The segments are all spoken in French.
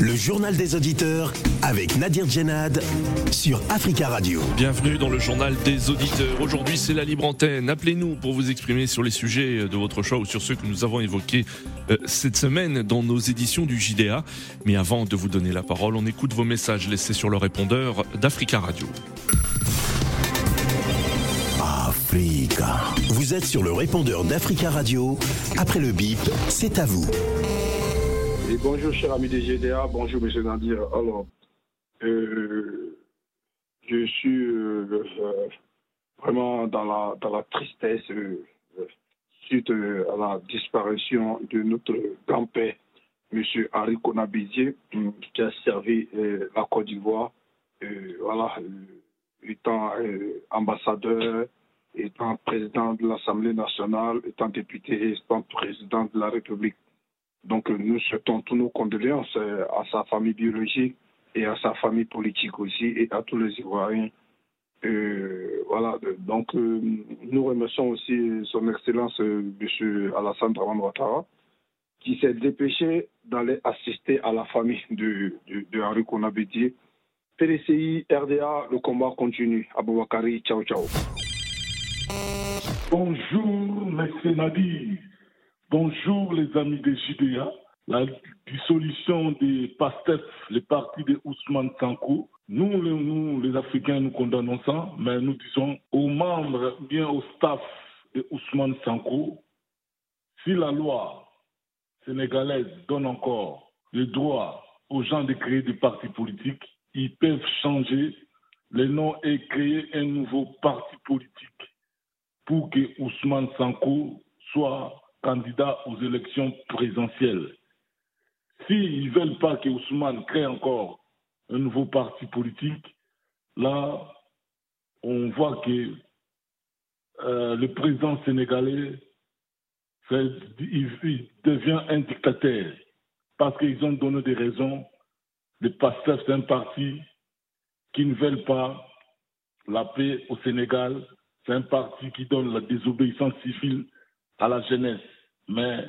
Le journal des auditeurs avec Nadir Djenad sur Africa Radio. Bienvenue dans le journal des auditeurs. Aujourd'hui, c'est la libre antenne. Appelez-nous pour vous exprimer sur les sujets de votre choix ou sur ceux que nous avons évoqués euh, cette semaine dans nos éditions du JDA. Mais avant de vous donner la parole, on écoute vos messages laissés sur le répondeur d'Africa Radio. Africa. Vous êtes sur le répondeur d'Africa Radio. Après le bip, c'est à vous. Et bonjour, cher ami des GDA. Bonjour, monsieur Nadir. Alors, euh, je suis euh, euh, vraiment dans la, dans la tristesse suite à la disparition de notre grand-père, monsieur Harry Konabédier, qui a servi la Côte d'Ivoire, voilà, étant ambassadeur, étant président de l'Assemblée nationale, étant député, étant président de la République. Donc nous souhaitons tous nos condoléances à sa famille biologique et à sa famille politique aussi et à tous les Ivoiriens. Euh, voilà, donc euh, nous remercions aussi son Excellence euh, M. Alassane Ouattara qui s'est dépêché d'aller assister à la famille de, de, de Henri Konabédier. PDCI, RDA, le combat continue. Aboubakari, ciao ciao. Bonjour, M. Nadir. Bonjour les amis des JDA. La dissolution des PASTEF, les partis de Ousmane Sanko, nous, les, nous, les Africains, nous condamnons ça, mais nous disons aux membres, bien au staff de Ousmane Sanko, si la loi sénégalaise donne encore le droit aux gens de créer des partis politiques, ils peuvent changer les noms et créer un nouveau parti politique pour que Ousmane Sanko soit candidat aux élections présidentielles. S'ils ne veulent pas que Ousmane crée encore un nouveau parti politique, là, on voit que euh, le président sénégalais il, devient un dictateur parce qu'ils ont donné des raisons. Le PASTEF, c'est un parti qui ne veut pas la paix au Sénégal. C'est un parti qui donne la désobéissance civile à la jeunesse. Mais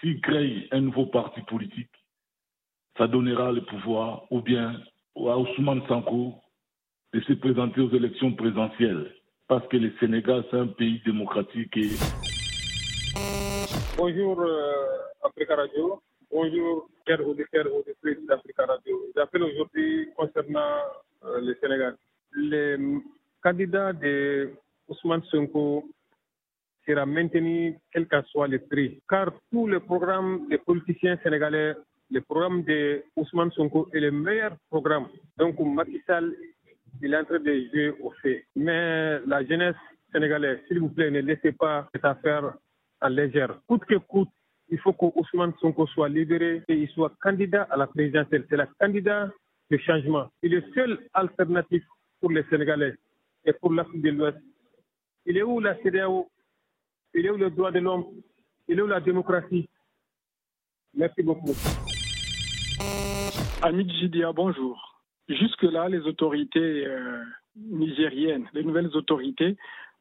s'il crée un nouveau parti politique, ça donnera le pouvoir ou bien à Ousmane Sanko de se présenter aux élections présidentielles. Parce que le Sénégal, c'est un pays démocratique et... Bonjour euh, Africa Radio. Bonjour chers auditeurs auditrices d'Africa Radio. J'appelle aujourd'hui concernant euh, le Sénégal. Les candidats de Ousmane Sonko sera maintenu quel que soit le prix. Car tous les programmes des politiciens sénégalais, le programme de Ousmane Sonko est le meilleur programme. Donc Macky il est en train de jouer au fait. Mais la jeunesse sénégalaise, s'il vous plaît, ne laissez pas cette affaire en légère. Coûte que coûte, il faut que Ousmane Sonko soit libéré et il soit candidat à la présidentielle. C'est le candidat de changement. Il est le seul alternatif pour les Sénégalais et pour l'Afrique de l'Ouest. Il est où la CDAO il est où le droit de l'homme? Il est où la démocratie? Merci beaucoup. Amit Jidia, bonjour. Jusque-là, les autorités euh, nigériennes, les nouvelles autorités,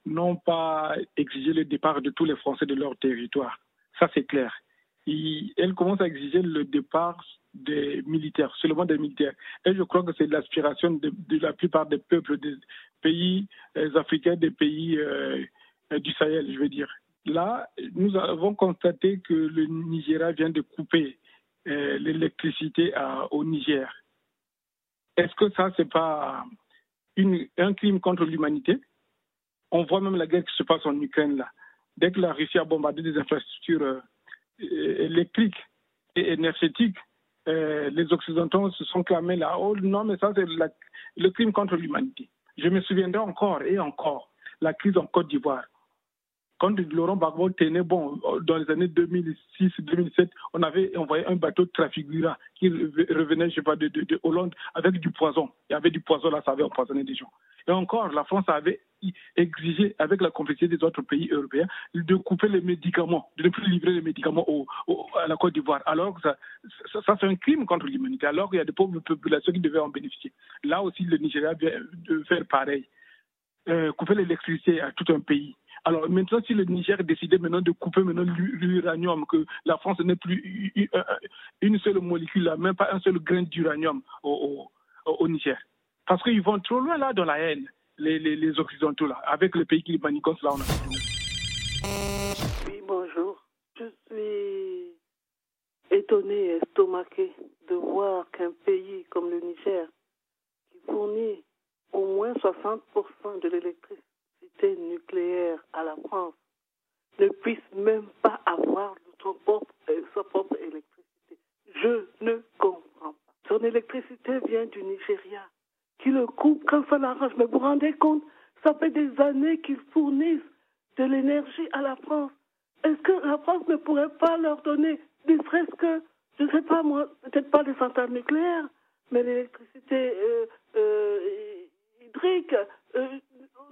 n'ont pas exigé le départ de tous les Français de leur territoire. Ça, c'est clair. elles commencent à exiger le départ des militaires, seulement des militaires. Et je crois que c'est l'aspiration de, la plupart des peuples des pays euh, africains, des pays euh, du Sahel, je veux dire. Là, nous avons constaté que le Nigeria vient de couper euh, l'électricité au Niger. Est-ce que ça, c'est pas un crime contre l'humanité? On voit même la guerre qui se passe en Ukraine là. Dès que la Russie a bombardé des infrastructures euh, électriques et énergétiques, euh, les Occidentaux se sont clamés là. Oh non, mais ça, c'est le crime contre l'humanité. Je me souviendrai encore et encore la crise en Côte d'Ivoire quand Laurent Gbagbo tenait bon, dans les années 2006-2007, on avait envoyé un bateau de Trafigura qui revenait, je sais pas, de, de, Hollande avec du poison. Il y avait du poison là, ça avait empoisonné des gens. Et encore, la France avait exigé, avec la complicité des autres pays européens, de couper les médicaments, de ne plus livrer les médicaments au, à la Côte d'Ivoire. Alors que ça, ça, c'est un crime contre l'humanité, alors qu'il y a des pauvres populations qui devaient en bénéficier. Là aussi, le Nigeria vient de faire pareil. Euh, couper l'électricité à tout un pays. Alors maintenant, si le Niger décidait maintenant de couper maintenant l'uranium, que la France n'ait plus une seule molécule, même pas un seul grain d'uranium au, Niger. Parce qu'ils vont trop loin là dans la haine, les, les, Occidentaux là, avec le pays qui manigancent là. On Oui, bonjour. Je suis étonné et estomaqué de voir qu'un pays comme le Niger, qui fournit au moins 60% de l'électricité nucléaire à la France ne puisse même pas avoir propre, euh, sa propre électricité. Je ne comprends pas. Son électricité vient du Nigeria, qui le coupe quand ça l'arrange. Mais vous vous rendez compte, ça fait des années qu'ils fournissent de l'énergie à la France. Est-ce que la France ne pourrait pas leur donner, ne serait-ce que, je ne sais pas moi, peut-être pas des centrales nucléaires, mais l'électricité euh, euh, euh,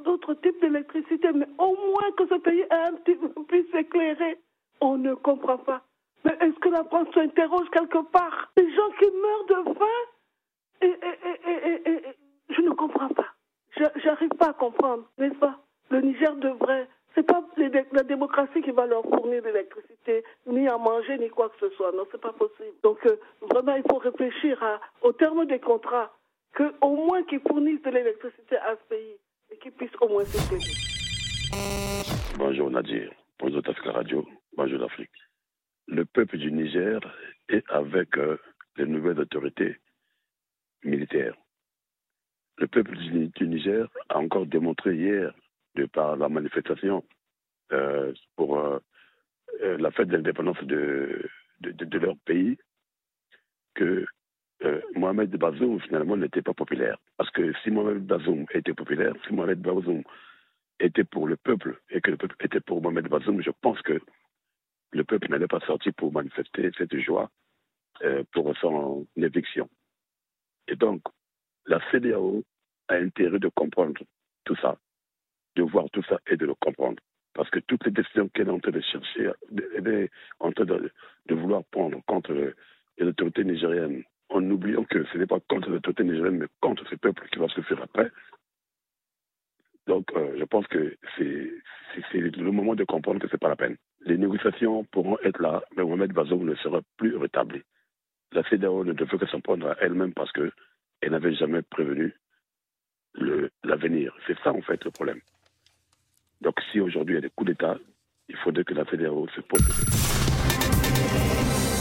d'autres types d'électricité, mais au moins que ce pays un petit puisse s'éclairer. On ne comprend pas. Mais est-ce que la France s'interroge quelque part? Les gens qui meurent de faim? Et, et, et, je ne comprends pas. J'arrive pas à comprendre, n'est-ce pas? Le Niger devrait. C'est pas la démocratie qui va leur fournir l'électricité, ni à manger, ni quoi que ce soit. Non, c'est pas possible. Donc, euh, vraiment, il faut réfléchir au terme des contrats qu'au moins qu'ils fournissent de l'électricité à ce pays et qu'ils puissent au moins s'éclairer. Bonjour Nadir, bonjour Tafka Radio, bonjour l'Afrique. Le peuple du Niger est avec euh, les nouvelles autorités militaires. Le peuple du, Niger a encore démontré hier, de par la manifestation euh, pour euh, la fête de l'indépendance de, de, leur pays, que Mohamed Bazoum finalement n'était pas populaire. Parce que si Mohamed Bazoum était populaire, si Mohamed Bazoum était pour le peuple et que le peuple était pour Mohamed Bazoum, je pense que le peuple n'allait pas sortir pour manifester cette joie euh, pour son éviction. Et donc, la CDAO a intérêt de comprendre tout ça, de voir tout ça et de le comprendre. Parce que toutes les décisions qu'elle est en train de chercher, elle est en train de, de vouloir prendre contre les autorités nigériennes en oubliant que ce n'est pas contre l'autorité nigérienne, mais contre ce peuple qui va se faire après. Donc, euh, je pense que c'est le moment de comprendre que ce n'est pas la peine. Les négociations pourront être là, mais Mohamed Bazoum ne sera plus rétabli. La CEDEAO ne devrait que s'en prendre à elle-même parce qu'elle n'avait jamais prévenu l'avenir. C'est ça, en fait, le problème. Donc, si aujourd'hui il y a des coups d'État, il faudrait que la CEDEAO se pose.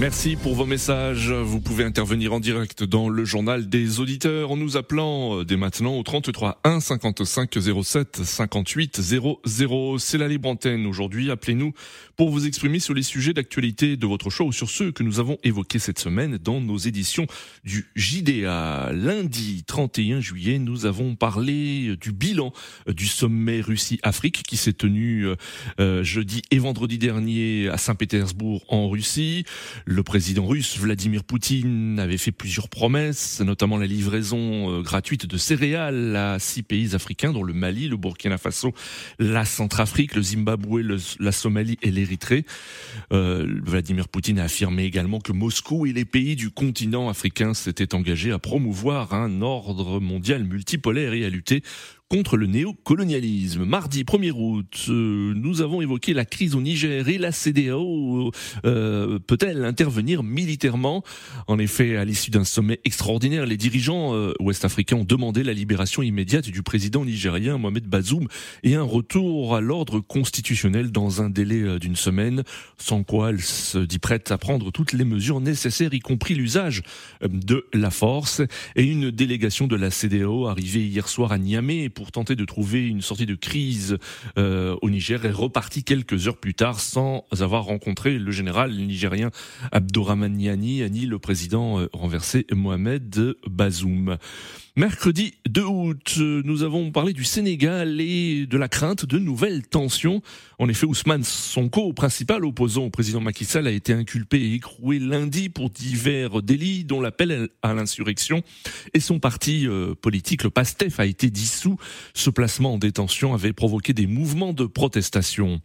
Merci pour vos messages. Vous pouvez intervenir en direct dans le journal des auditeurs en nous appelant euh, dès maintenant au 33 1 55 07 58 00. C'est la libre antenne aujourd'hui. Appelez-nous pour vous exprimer sur les sujets d'actualité de votre choix ou sur ceux que nous avons évoqués cette semaine dans nos éditions du JDA. Lundi 31 juillet, nous avons parlé du bilan du sommet Russie-Afrique qui s'est tenu euh, euh, jeudi et vendredi dernier à Saint-Pétersbourg en Russie. Le président russe Vladimir Poutine avait fait plusieurs promesses, notamment la livraison euh, gratuite de céréales à six pays africains, dont le Mali, le Burkina Faso, la Centrafrique, le Zimbabwe, la Somalie et l'Érythrée. Euh, Vladimir Poutine a affirmé également que Moscou et les pays du continent africain s'étaient engagés à promouvoir un ordre mondial multipolaire et à lutter contre le néocolonialisme. Mardi 1er août, euh, nous avons évoqué la crise au Niger et la CDAO euh, peut-elle intervenir militairement? En effet, à l'issue d'un sommet extraordinaire, les dirigeants euh, ouest-africains ont demandé la libération immédiate du président nigérien Mohamed Bazoum et un retour à l'ordre constitutionnel dans un délai d'une semaine, sans quoi elle se dit prête à prendre toutes les mesures nécessaires, y compris l'usage de la force. Et une délégation de la CDAO arrivée hier soir à Niamey pour tenter de trouver une sortie de crise euh, au Niger est reparti quelques heures plus tard sans avoir rencontré le général nigérien Abdourahmane Niani, ni le président euh, renversé Mohamed Bazoum. Mercredi 2 août, nous avons parlé du Sénégal et de la crainte de nouvelles tensions. En effet, Ousmane Sonko, principal opposant au président Macky Sall, a été inculpé et écroué lundi pour divers délits, dont l'appel à l'insurrection. Et son parti euh, politique, le PASTEF, a été dissous. Ce placement en détention avait provoqué des mouvements de protestation.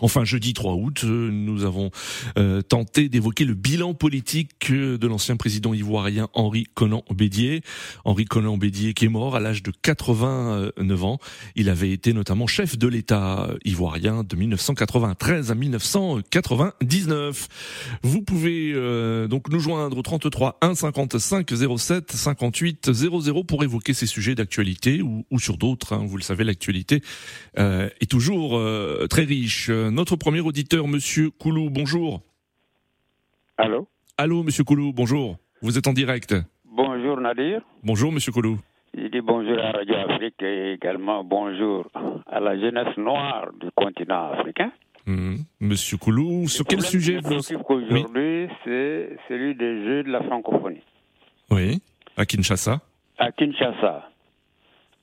Enfin, jeudi 3 août, euh, nous avons euh, tenté d'évoquer le bilan politique euh, de l'ancien président ivoirien Henri Conan Bédier. Henri Conan Bédier qui est mort à l'âge de 89 ans. Il avait été notamment chef de l'État ivoirien de 1993 à 1999. Vous pouvez donc nous joindre au 33 1 55 07 58 00 pour évoquer ces sujets d'actualité ou, sur d'autres. Hein. Vous le savez, l'actualité est toujours très riche notre premier auditeur, Monsieur Koulou, bonjour. Allô? Allô, Monsieur Koulou, bonjour. Vous êtes en direct. Bonjour Nadir. Bonjour, Monsieur Koulou. Je dis bonjour à Radio Afrique et également bonjour à la jeunesse noire du continent africain. Hmm. Monsieur Koulou, sur quel sujet vous aujourd'hui, c'est celui des Jeux de la francophonie. Oui, à Kinshasa. À Kinshasa.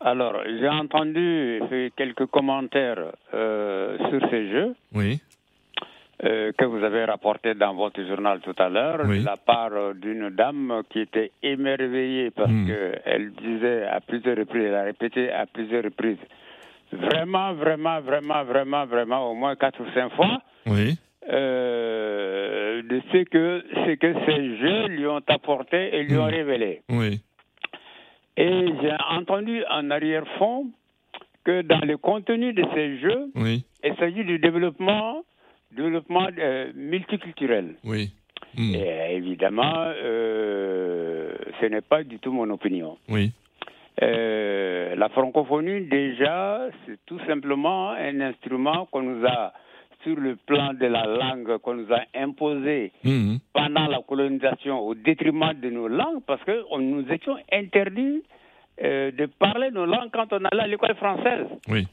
Alors, j'ai entendu quelques commentaires euh, sur ces jeux. Oui. Euh, que vous avez rapporté dans votre journal tout à l'heure, de la part d'une dame qui était émerveillée parce hmm. qu'elle disait à plusieurs reprises, elle a répété à plusieurs reprises, vraiment, vraiment, vraiment, vraiment, vraiment, au moins quatre ou cinq fois, oui. Euh, de ce que, ce que ces jeux lui ont apporté et lui ont hmm. révélé. Oui. Et j'ai entendu en arrière-fond que dans le contenu de ces jeux, il s'agit du développement, développement euh, multiculturel. Oui. Hmm. Et évidemment, euh, ce n'est pas du tout mon opinion. Oui. Euh, la francophonie, déjà, c'est tout simplement un instrument qu'on nous a, sur le plan de la langue, qu'on nous a imposé hmm. pendant la colonisation au détriment de nos langues, parce que nous étions interdits euh, de parler nos langues quand on allait à l'école française. Oui.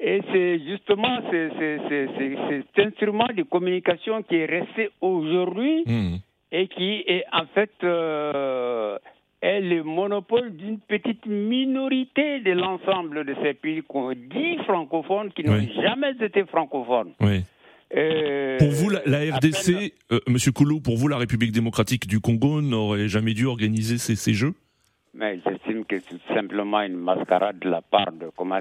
Et c'est justement cet instrument de communication qui est resté aujourd'hui hmm. et qui est en fait euh, est le monopole d'une petite minorité de l'ensemble de ces pays qu'on dit francophones qui n'ont jamais été francophones. Oui. Euh, pour vous, la, RDC, Monsieur Koulou, pour vous, la République démocratique du Congo n'aurait jamais dû organiser ces, ces jeux? Mais j'estime que c'est simplement une mascarade de la part de, comment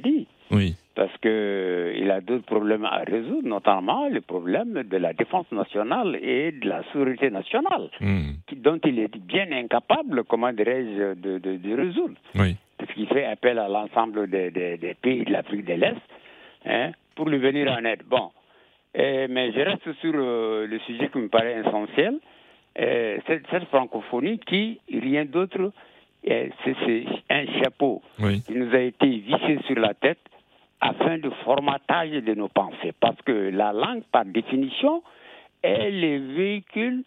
dit. Oui. Parce qu'il a d'autres problèmes à résoudre, notamment le problème de la défense nationale et de la sécurité nationale, hmm. dont il est bien incapable, comment dirais-je, de, de, résoudre. Oui. Parce qu'il fait appel à l'ensemble des, des, pays de l'Afrique de l'Est hein, pour lui venir en aide. Bon. mais je reste sur euh, le sujet qui me paraît essentiel. Euh, cette, francophonie qui, rien d'autre, euh, c'est un chapeau qui nous a été vissé sur la tête afin de formatage de nos pensées. Parce que la langue, par définition, est le véhicule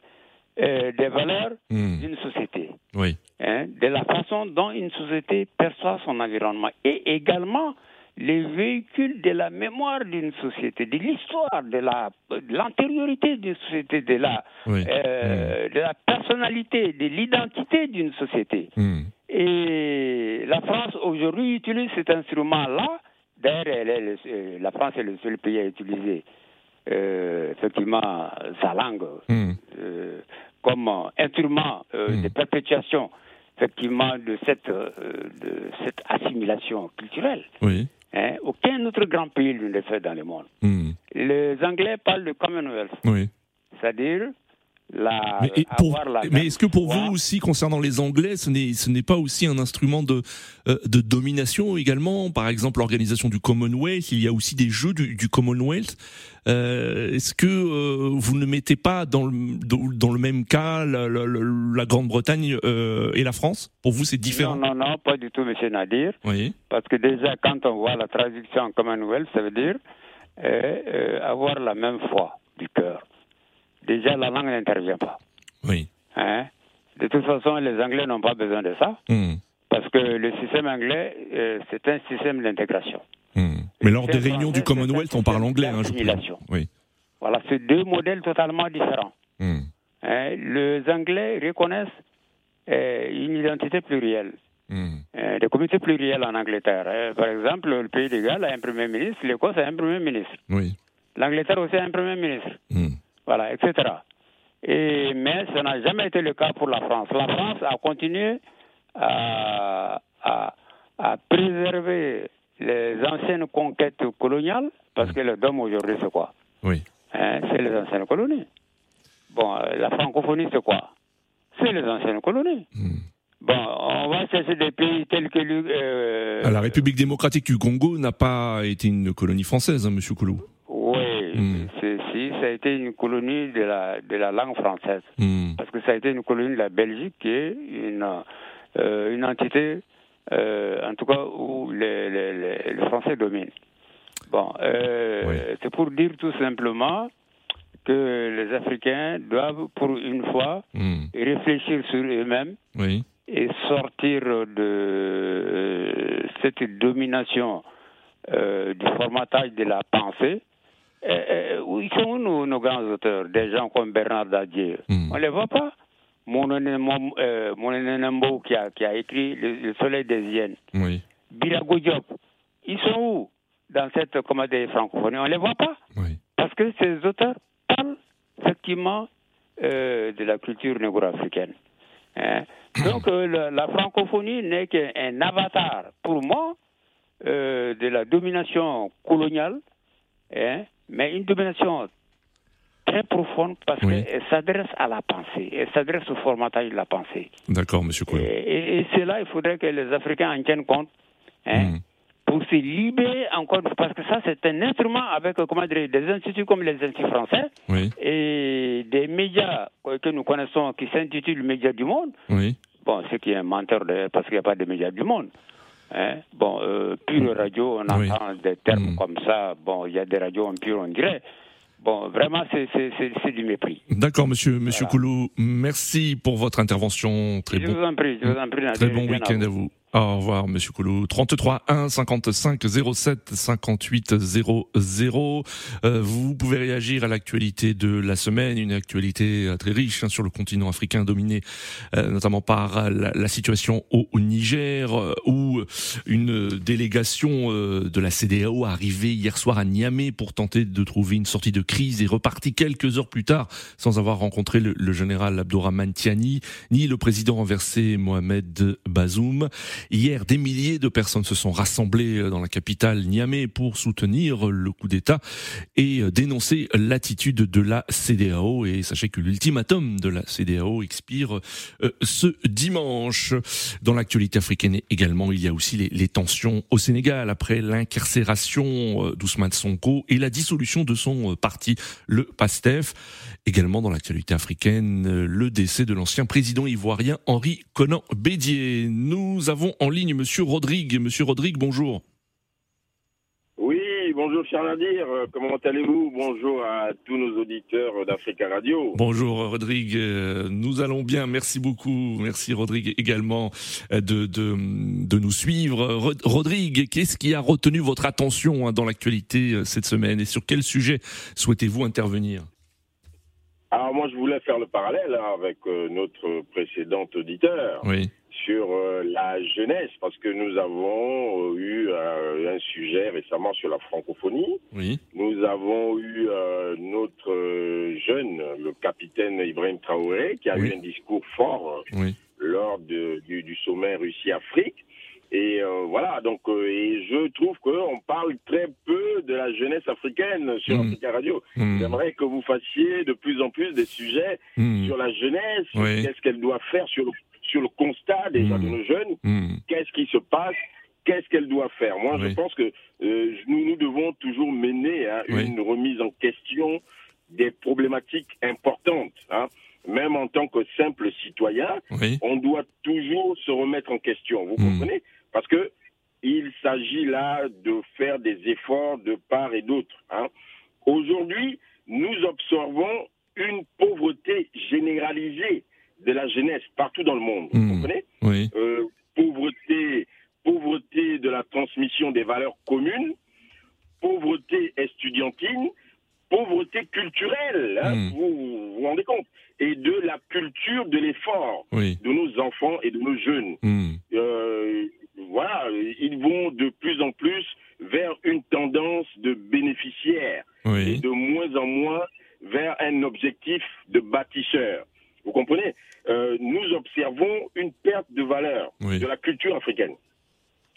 euh, des valeurs hmm. d'une société. Oui. Hein, de la façon dont une société perçoit son environnement. Et également les véhicules de la mémoire d'une société, de l'histoire, de la l'antériorité d'une société, de la euh, de la personnalité, de l'identité d'une société. Hmm. Et la France aujourd'hui utilise cet instrument-là. D'ailleurs, euh, la France est le seul pays à utiliser euh, effectivement sa langue hmm. comme instrument de perpétuation effectivement de cette, de cette assimilation culturelle. Oui. Hein, aucun autre grand pays ne le fait dans le monde. Hmm. Les Anglais parlent de Commonwealth. Oui. C'est-à-dire la, mais, est-ce que pour vous aussi, concernant les Anglais, ce n'est, ce n'est pas aussi un instrument de, euh, de domination également? Par exemple, l'organisation du Commonwealth, il y a aussi des jeux du, du Commonwealth. Euh, est-ce que euh, vous ne mettez pas dans le, dans le même cas la, la, Grande-Bretagne euh, et la France? Pour vous, c'est différent Non, non, non, pas du tout, Monsieur Nadir. Oui. Parce que déjà, quand on voit la traduction en Commonwealth, ça veut dire avoir la même foi du cœur déjà la langue n'intervient pas. Oui. Hein? De toute façon, les Anglais n'ont pas besoin de ça. Hmm. Parce que le système anglais, euh, c'est un système d'intégration. Hmm. Mais lors des réunions du Commonwealth, on parle anglais. Hein, je oui. Voilà, c'est deux modèles totalement différents. Hmm. Hein? Les Anglais reconnaissent une identité plurielle. Hmm. des communautés plurielles en Angleterre. par exemple, le pays de Galles a un premier ministre, l'Écosse a un premier ministre. Oui. L'Angleterre aussi a un premier ministre. Voilà, etc. Et, mais ça n'a jamais été le cas pour la France. La France a continué à, à, préserver les anciennes conquêtes coloniales, parce que le DOM aujourd'hui, c'est quoi? Oui. Hein, c'est les anciennes colonies. Bon, euh, la francophonie, c'est quoi? C'est les anciennes colonies. Hmm. Bon, on va chercher des pays tels que... Euh, ah, la République démocratique du Congo n'a pas été une colonie française, hein, Monsieur Koulou. Oui, hmm. si, ça a été une colonie de la, de la langue française. Hmm. Parce que ça a été une colonie de la Belgique qui est une, euh, une entité, euh, en tout cas, où les, les, les Français dominent. Bon, euh, c'est pour dire tout simplement que les Africains doivent, pour une fois, hmm. réfléchir sur eux-mêmes et sortir de cette domination du formatage de la pensée. Où ils sont nos, nos, grands auteurs, des gens comme Bernard Dadier hmm. On ne les voit pas. Mon euh, qui a, qui a écrit Le, Soleil des Hyènes. Oui. Birago Diop. Ils sont où dans cette comédie francophonie On ne les voit pas. Parce que ces auteurs parlent effectivement euh, de la culture négro-africaine. Hein. Donc euh, la, francophonie n'est qu'un avatar, pour moi, de la domination coloniale, hein, mais une domination très profonde parce qu'elle s'adresse à la pensée, elle s'adresse au formatage de la pensée. D'accord, monsieur Koulou. Et, et, c'est là, il faudrait que les Africains en tiennent compte. Hein, hmm. Pour se libérer encore, parce que ça, c'est un instrument avec, comment dire, des instituts comme les instituts français et des médias que nous connaissons qui s'intitulent Médias du Monde. Oui. Bon, ce qui est un menteur parce qu'il n'y a pas de médias du monde. Hein? Bon, euh, pure radio, on entend des termes hmm. comme ça. Bon, il y a des radios en pur, on dirait. Bon, vraiment, c'est du mépris. D'accord, monsieur, monsieur Koulou. Merci pour votre intervention. Très je bon, vous en prie, je vous en prie. Très bon week-end à vous. Au revoir, Monsieur Koulou. 33 1 55 07 58 00. vous pouvez réagir à l'actualité de la semaine, une actualité euh, très riche hein, sur le continent africain dominé euh, notamment par la, situation au, Niger, euh, où une délégation de la CDAO arrivée hier soir à Niamey pour tenter de trouver une sortie de crise et reparti quelques heures plus tard sans avoir rencontré le, le général Abdourahman Tiani ni le président renversé Mohamed Bazoum. Hier, des milliers de personnes se sont rassemblées euh, dans la capitale Niamey pour soutenir le coup d'État et euh, dénoncer l'attitude de la CDAO. Et sachez que l'ultimatum de la CDAO expire euh, ce dimanche. Dans l'actualité africaine également, il y a aussi les, tensions au Sénégal après l'incarcération d'Ousmane Sonko et la dissolution de son parti, le PASTEF. Également dans l'actualité africaine, le décès de l'ancien président ivoirien Henri Conan Bédier. Nous avons en ligne Monsieur Rodrigue. Monsieur Rodrigue, bonjour. Oui, bonjour cher Nadir, comment allez-vous? Bonjour à tous nos auditeurs d'Africa Radio. Bonjour Rodrigue, nous allons bien, merci beaucoup, merci Rodrigue également de, de, nous suivre. Rodrigue, qu'est-ce qui a retenu votre attention hein, dans l'actualité euh, cette semaine? Et sur quel sujet souhaitez-vous intervenir? Alors moi, je voulais faire le parallèle hein, avec euh, notre précédent auditeur. Oui sur euh, la jeunesse, parce que nous avons euh, eu euh, un sujet récemment sur la francophonie. Oui. Nous avons eu notre jeune, le capitaine Ibrahim Traoré, qui a eu un discours fort lors de, du, sommet Russie-Afrique. Et voilà, donc et je trouve qu'on parle très peu de la jeunesse africaine sur mmh. Africa Radio. Mm. J'aimerais que vous fassiez de plus en plus des sujets mm. sur la jeunesse, qu'est-ce qu'elle doit faire sur le sur le constat déjà de hmm. nos jeunes. Hmm. Qu'est-ce qui se passe Qu'est-ce qu'elle doit faire? Moi, je pense que euh, nous, nous devons toujours mener hein, une remise en question des problématiques importantes. Hein. Même en tant que simple citoyen, on doit toujours se remettre en question. Vous hmm. comprenez? Parce que il s'agit là de faire des efforts de part et d'autre. Hein. Aujourd'hui, nous observons une pauvreté généralisée de la jeunesse partout dans le monde. Vous hmm. comprenez oui. Euh, pauvreté, pauvreté de la transmission des valeurs communes, pauvreté estudiantine, pauvreté culturelle. Hein. Hmm. Vous, vous rendez compte, et de la culture de l'effort de nos enfants et de nos jeunes. Hmm. Euh, voilà, ils vont de plus en plus vers une tendance de bénéficiaires et de moins en moins vers un objectif de bâtisseur. Vous comprenez euh, Nous observons une perte de valeur de la culture africaine.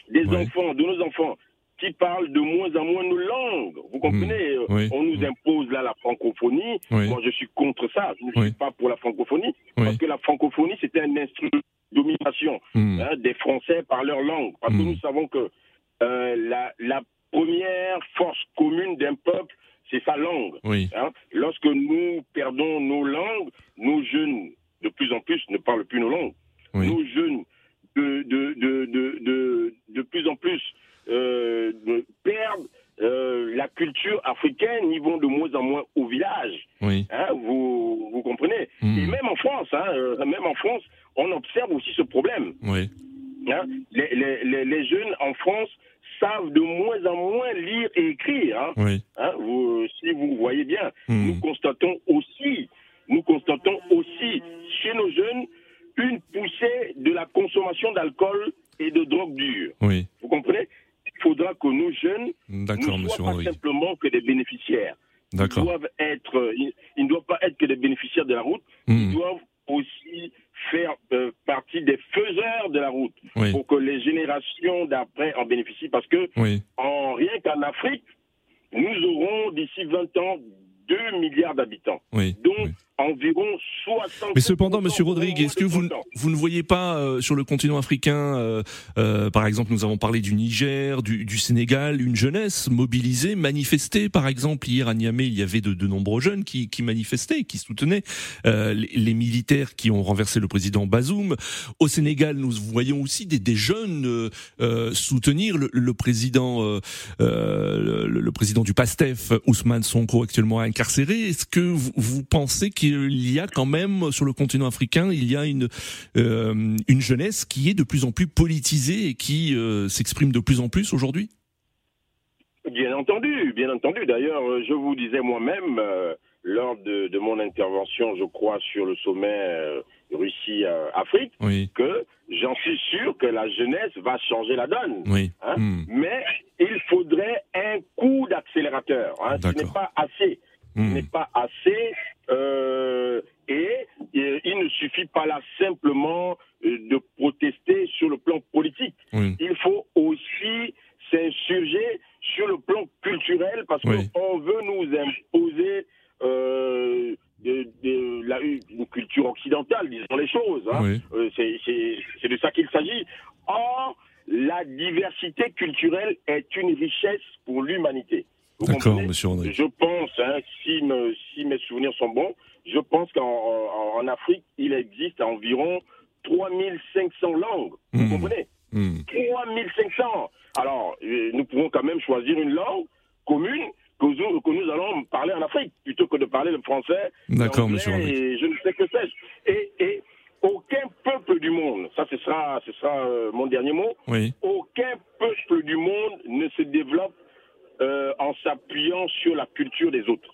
Des enfants, de nos enfants, qui parlent de moins en moins nos langues. Vous comprenez mmh. On nous impose là la francophonie. Moi, je suis contre ça. Je ne suis pas pour la francophonie. Parce que la francophonie, c'est un instrument de domination mmh. hein, des Français par leur langue. Parce que nous savons que euh, la, la, première force commune d'un peuple, c'est sa langue. Hein? Lorsque nous perdons nos langues, nos jeunes, de plus en plus, ne parlent plus nos langues. Nos jeunes, de, de, de, de, de plus en plus, euh, perdent euh, la culture africaine, ils vont de moins en moins au village. Oui. Hein, vous, vous comprenez? Mm. Et même en France, hein, euh, même en France, on observe aussi ce problème. Oui. Hein, les, les, les, les jeunes en France savent de moins en moins lire et écrire. Hein. Oui. Hein, vous, si vous voyez bien, Mm. nous constatons aussi, nous constatons aussi chez nos jeunes une poussée de la consommation d'alcool et de drogue dure. Oui. Vous comprenez? Il faudra que nos jeunes ne soient pas simplement que des bénéficiaires. Ils doivent être, ils, ils ne doivent pas être que des bénéficiaires de la route. Mm. Ils doivent aussi faire euh, partie des faiseurs de la route Oui. pour que les générations d'après en bénéficient. Parce que Oui. en rien qu'en Afrique, nous aurons d'ici 20 ans 2 milliards d'habitants, Oui. dont environ 60. Mais cependant, Monsieur Rodrigue, est-ce que vous, ne- vous ne voyez pas euh, sur le continent africain, euh, euh, par exemple, nous avons parlé du Niger, du, du Sénégal, une jeunesse mobilisée, manifestée, par exemple, hier à Niamey, il y avait de, de nombreux jeunes qui, qui manifestaient, qui soutenaient euh, les, les militaires qui ont renversé le président Bazoum. Au Sénégal, nous voyons aussi des, des jeunes euh, euh, soutenir le, le président, euh, euh, le, le président du PASTEF, Ousmane Sonko, actuellement incarcéré. Est-ce que vous, vous pensez qu'il y a quand même sur le continent africain, il y a une euh, une jeunesse qui est de plus en plus politisée et qui euh, s'exprime de plus en plus aujourd'hui? Bien entendu, bien entendu. D'ailleurs, euh, je vous disais moi-même, euh, lors de, de mon intervention, je crois, sur le sommet Russie-Afrique, Oui. que j'en suis sûr que la jeunesse va changer la donne. Oui. hein. Hmm. Mais il faudrait un coup d'accélérateur. Hein. Ce n'est pas assez. Hmm. n'est pas assez. euh, et, et il ne suffit pas là simplement euh, de protester sur le plan politique. Oui. Il faut aussi s'insurger sur le plan culturel parce Oui. qu'on veut nous imposer euh, de, de la, une culture occidentale, disons les choses. hein. Oui. Euh, c'est- de ça qu'il s'agit. Or, la diversité culturelle est une richesse pour l'humanité. D'accord, Monsieur Rodrigue. Je pense, hein, si, me- si mes souvenirs sont bons, je pense qu'en en, en Afrique, il existe environ 3500 langues. Vous Hmm. comprenez Hmm. 3500 Alors, euh, nous pouvons quand même choisir une langue commune que nous, que nous allons parler en Afrique, plutôt que de parler le français, D'accord, monsieur et je ne sais que sais-je. Et, et aucun peuple du monde, ça ce sera, ce sera euh, mon dernier mot, Oui. aucun peuple du monde ne se développe euh, en s'appuyant sur la culture des autres.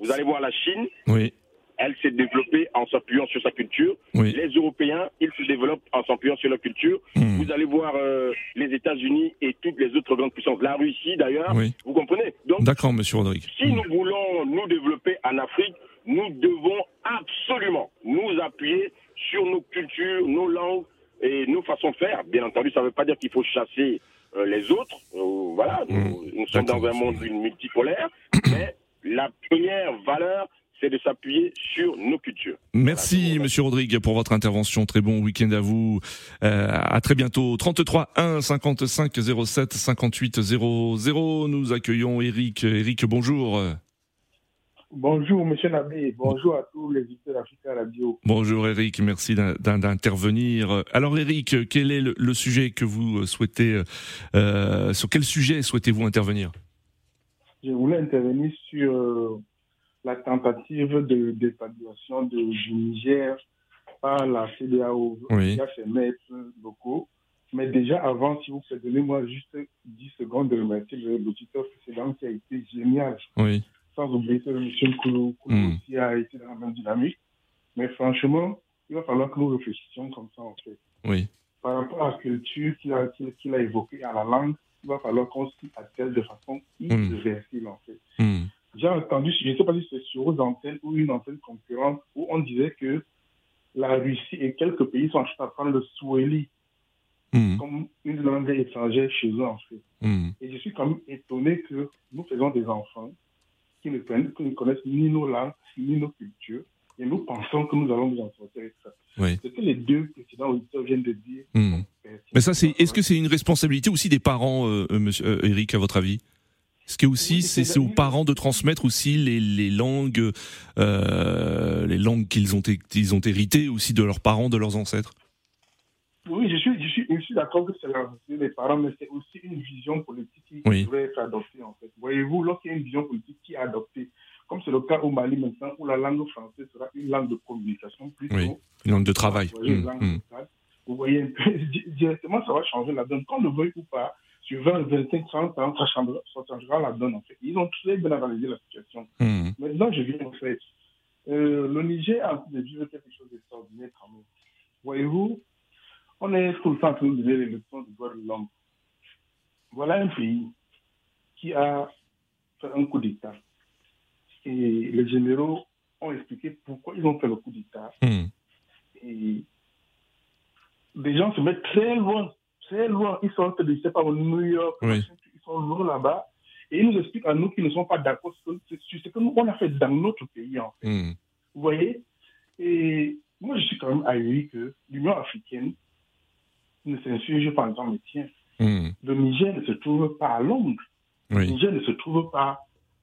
Vous allez voir la Chine, Oui. elle s'est développée en s'appuyant sur sa culture. Oui. Les Européens, ils se développent en s'appuyant sur leur culture. Hmm. Vous allez voir euh, les États-Unis et toutes les autres grandes puissances, la Russie d'ailleurs. Oui. Vous comprenez? D'accord, Monsieur Rodrigue. si nous voulons nous développer en Afrique, nous devons absolument nous appuyer sur nos cultures, nos langues et nos façons de faire. Bien entendu, ça ne veut pas dire qu'il faut chasser les autres. Euh, voilà, nous, nous sommes dans un monde multipolaire, mais la première valeur, c'est de s'appuyer sur nos cultures. Merci, Monsieur Rodrigue, pour votre intervention. Très bon week-end à vous. Euh, à très bientôt. 33 1 55 07 58 00. Nous accueillons Eric. Eric, bonjour. Bonjour, monsieur Nabi. Bonjour à tous les auditeurs d'Africa Radio. Bonjour Eric, merci d'in- d'in- d'intervenir. Alors Eric, quel est le, sujet que vous souhaitez, euh, sur quel sujet souhaitez-vous intervenir? Je voulais intervenir sur euh, la tentative de d'évaluation de, du Niger par la CDAO Oui. via ses maîtres locaux. Mais déjà avant, si vous pouvez donner moi juste 10 secondes de remercier le l'auditeur précédent qui a été génial. Oui. Sans oublier que M. Koulou, qui a été dans la même dynamique. Mais franchement, il va falloir que nous réfléchissions comme ça, en fait. Oui. Par rapport à la culture qu'il a, qu'il a évoquée, à la langue, il va falloir qu'on s'y attelle de façon irréversible, en fait. Mm. J'ai entendu, je ne sais pas si c'est sur aux antennes ou une antenne concurrente, où on disait que la Russie et quelques pays sont en train d'apprendre le swahili mm. comme une langue étrangère chez eux, en fait. Et je suis quand même étonné que nous faisons des enfants qui ne, connaissent, qui ne connaissent ni nos langues, ni nos cultures, et nous pensons que nous allons nous en sortir avec ça. Oui. Ce que les deux précédents auditeurs viennent de dire. Mm. Mais ça, c'est, est-ce que c'est une responsabilité aussi des parents, euh, euh, monsieur euh, Eric, à votre avis? Est-ce que aussi c'est, c'est aux parents de transmettre aussi les, les langues, euh, les langues qu'ils ont, qu'ils ont héritées aussi de leurs parents, de leurs ancêtres? Oui, je suis, je suis, je suis d'accord que c'est la des parents, mais c'est aussi une vision politique qui Oui. devrait être adoptée en fait. Voyez-vous, lorsqu'il y a une vision politique qui est adoptée, comme c'est le cas au Mali maintenant, où la langue française sera une langue de communication plutôt Oui, une langue de travail. Vous voyez, une Mm, langue mm. locale. Vous voyez, un peu, di- directement, ça va changer la donne. Qu'on le veuille ou pas, sur 20, 25, 30 ans, ça changera, ça changera la donne, en fait. Ils ont très bien analysé la situation. Mm. Maintenant, je viens au fait. Euh, le Niger a en train de vivre quelque chose d'extraordinaire quand même. Voyez-vous, on est tout le temps en train de donner les leçons du droit de l'homme. Voilà un pays qui a fait un coup d'État. Et les généraux ont expliqué pourquoi ils ont fait le coup d'État. Mm. Et des gens se mettent très loin, très loin. Ils sont, je sais pas, au New York, Oui. ils sont loin là-bas. Et ils nous expliquent à nous qu'ils ne sont pas d'accord sur ce que nous, on a fait dans notre pays, en fait. Mm. Vous voyez? Et moi, je suis quand même ahuri que l'Union africaine ne s'insurge pas en disant, mais tiens, Mm. le Niger ne se trouve pas à Londres. Le. Niger ne se trouve pas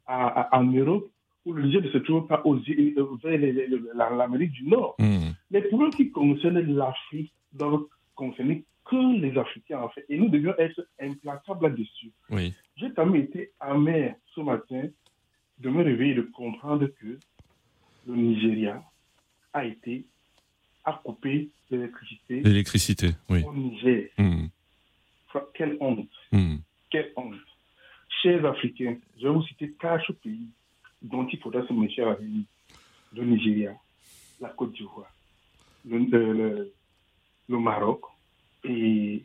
à- à- en Europe, ou le Niger ne se trouve pas aux, euh, vers l'Amérique du Nord. Mm. Les problèmes qui concernent l'Afrique doivent concerner que les Africains, en fait. Et nous devions être implacables là-dessus. Oui. J'ai quand même été amer ce matin de me réveiller et de comprendre que le Nigeria a été, a coupé l'électricité L'électricité, oui. au Niger. Quelle honte, Mm. quelle honte. Chers Africains, je vais vous citer quatre pays dont il faudra se méfier à vie. Le Nigeria, la Côte d'Ivoire, le, le- le- le Maroc et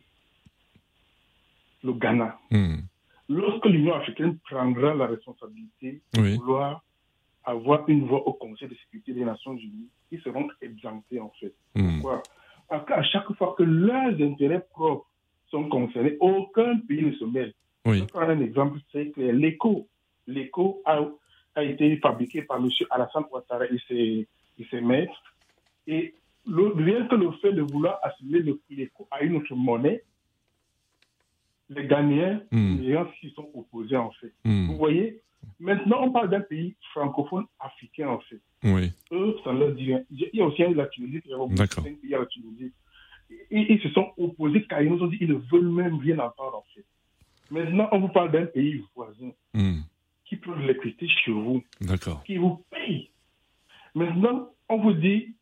le Ghana. Mm. Lorsque l'Union africaine prendra la responsabilité de Oui. vouloir avoir une voix au Conseil de sécurité des Nations Unies, ils seront exemptés en fait. Mm. Pourquoi? Parce qu'à chaque fois que leurs intérêts propres sont concernés, aucun pays ne se mêle. Oui. Je prendre un exemple très clair. L'écho, l'écho a, a été fabriqué par M. Alassane Ouattara et ses, et ses maîtres. Et le, rien que le fait de vouloir assimiler le- l'écho à une autre monnaie, les Ghanéens, Mm. les gens qui sont opposés en fait. Mm. Vous voyez Maintenant, on parle d'un pays francophone africain en fait. Oui. Eux, ça leur dit rien. Il y a aussi un la Tunisie, il y a la Tunisie. Ils, ils se sont opposés car ils nous ont dit qu'ils ne veulent même rien entendre en fait. Maintenant, on vous parle d'un pays voisin Mm. qui prend l'électricité chez vous, D'accord. qui vous paye. Maintenant, on vous dit,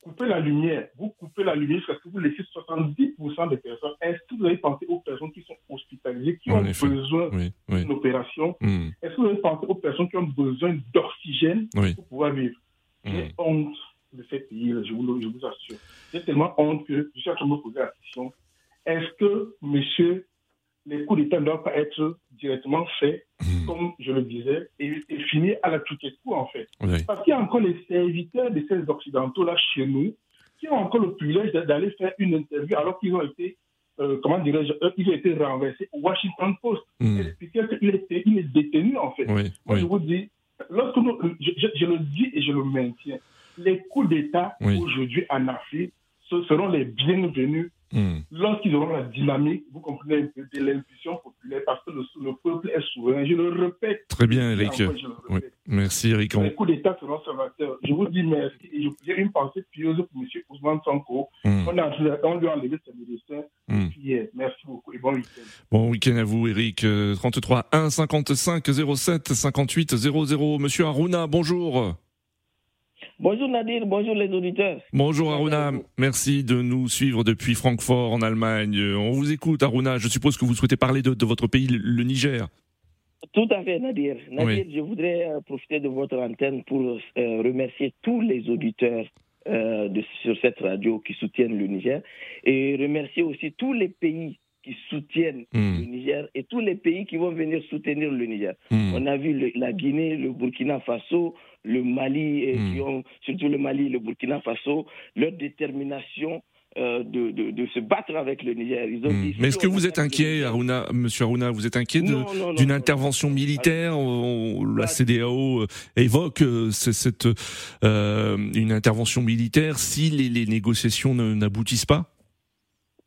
coupez la lumière. Vous coupez la lumière parce que vous laissez 70% des personnes. Est-ce que vous avez pensé aux personnes qui sont hospitalisées, qui En ont effet. besoin Oui. Oui. d'une opération? Mm. Est-ce que vous avez pensé aux personnes qui ont besoin d'oxygène Oui. pour pouvoir vivre? J'ai honte de ces pays-là, je vous, je vous assure. J'ai tellement honte que je train de me poser la question. Est-ce que, monsieur, les coups d'État ne doivent pas être directement faits, comme je le disais, et, et finir à la coup en fait Oui. Parce qu'il y a encore les serviteurs de ces Occidentaux-là chez nous qui ont encore le privilège d'a- d'aller faire une interview alors qu'ils ont été, euh, comment dirais-je, eux, ils ont été renversés au Washington Post, Mm. expliquant qu'il était, il est détenu en fait. Oui. Moi, Oui. je vous dis, lorsque nous- je, je- je le dis et je le maintiens, les coups d'État aujourd'hui en Afrique, ce seront les bienvenus Mm. lorsqu'ils auront la dynamique, vous comprenez un peu, de l'impulsion populaire, parce que le, le peuple est souverain. Je le répète. Très bien, Eric. le Oui. Merci, Eric. Les coups d'État seront salvateurs. Je vous dis merci. Et je- J'ai une pensée pieuse pour M. Ousmane Sanko. Mm. On, de- on lui a enlevé ses médecins Mm. hier. Merci beaucoup et bon week-end. Bon week-end à vous, Eric. Euh, 33 1 55 07 58 00. Monsieur Aruna, bonjour. Bonjour Nadir, bonjour les auditeurs. Bonjour Aruna, merci de nous suivre depuis Francfort en Allemagne. Euh, On vous écoute Aruna, je suppose que vous souhaitez parler de, de votre pays, le, Niger. Tout à fait, Nadir. Nadir, je voudrais euh, profiter de votre antenne pour euh, remercier tous les auditeurs euh, de, sur cette radio qui soutiennent le Niger et remercier aussi tous les pays qui soutiennent Hmm. le Niger et tous les pays qui vont venir soutenir le Niger. Hmm. On a vu le- la Guinée, le Burkina Faso, le Mali, et Hmm. qui ont, surtout le Mali et le Burkina Faso, leur détermination euh, de, de, de se battre avec le Niger. Ils ont dit, Hmm. Mais est-ce que vous êtes inquiet, Aruna, Monsieur Aruna, vous êtes inquiet non, d'une intervention militaire On- La CDAO euh, évoque euh, cette euh, une intervention militaire si les, les négociations n'aboutissent pas?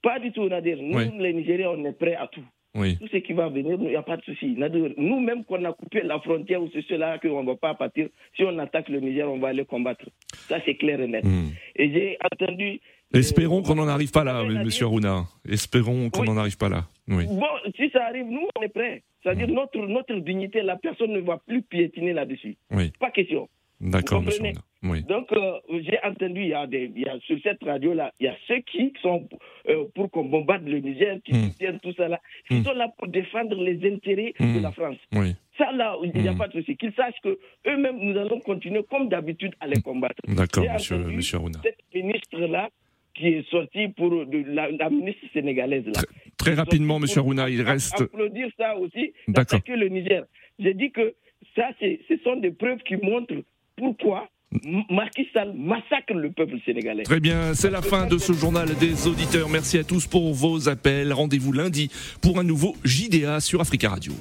Pas du tout, Nadir. Nous, les Nigériens, on est prêts à tout. Oui. Tout ce qui va venir, il n'y a pas de souci. Nous-mêmes, qu'on a coupé la frontière ou c'est cela qu'on ne va pas partir, si on attaque le Niger, on va aller combattre. Ça, c'est clair et net. Hmm. Et j'ai entendu. Espérons qu'on n'en arrive pas là, Monsieur Aruna. Espérons qu'on n'en arrive pas là. Oui. Bon, si ça arrive, nous, on est prêts. C'est-à-dire, notre, notre dignité, la personne ne va plus piétiner là-dessus. Oui. Pas question. D'accord, Monsieur. Oui. Donc, euh, j'ai entendu, il y, a des, il y a, sur cette radio-là, il y a ceux qui sont euh, pour qu'on bombarde le Niger, qui Hmm. soutiennent tout ça là, qui sont là pour défendre les intérêts de Hmm. la France. Oui. Ça, là, il n'y a Hmm. pas de souci. Qu'ils sachent que eux-mêmes, nous allons continuer comme d'habitude à les combattre. D'accord, Monsieur, Monsieur Aruna. Cette ministre-là, qui est sortie pour de la, la ministre sénégalaise, là. Très rapidement, Monsieur Aruna, il reste. Applaudir ça aussi, D'accord. que le Niger. J'ai dit que ça, ce sont des preuves qui montrent pourquoi Macky Sall massacre le peuple sénégalais. Très bien, c'est la fin de ce journal des auditeurs. Merci à tous pour vos appels. Rendez-vous lundi pour un nouveau JDA sur Africa Radio.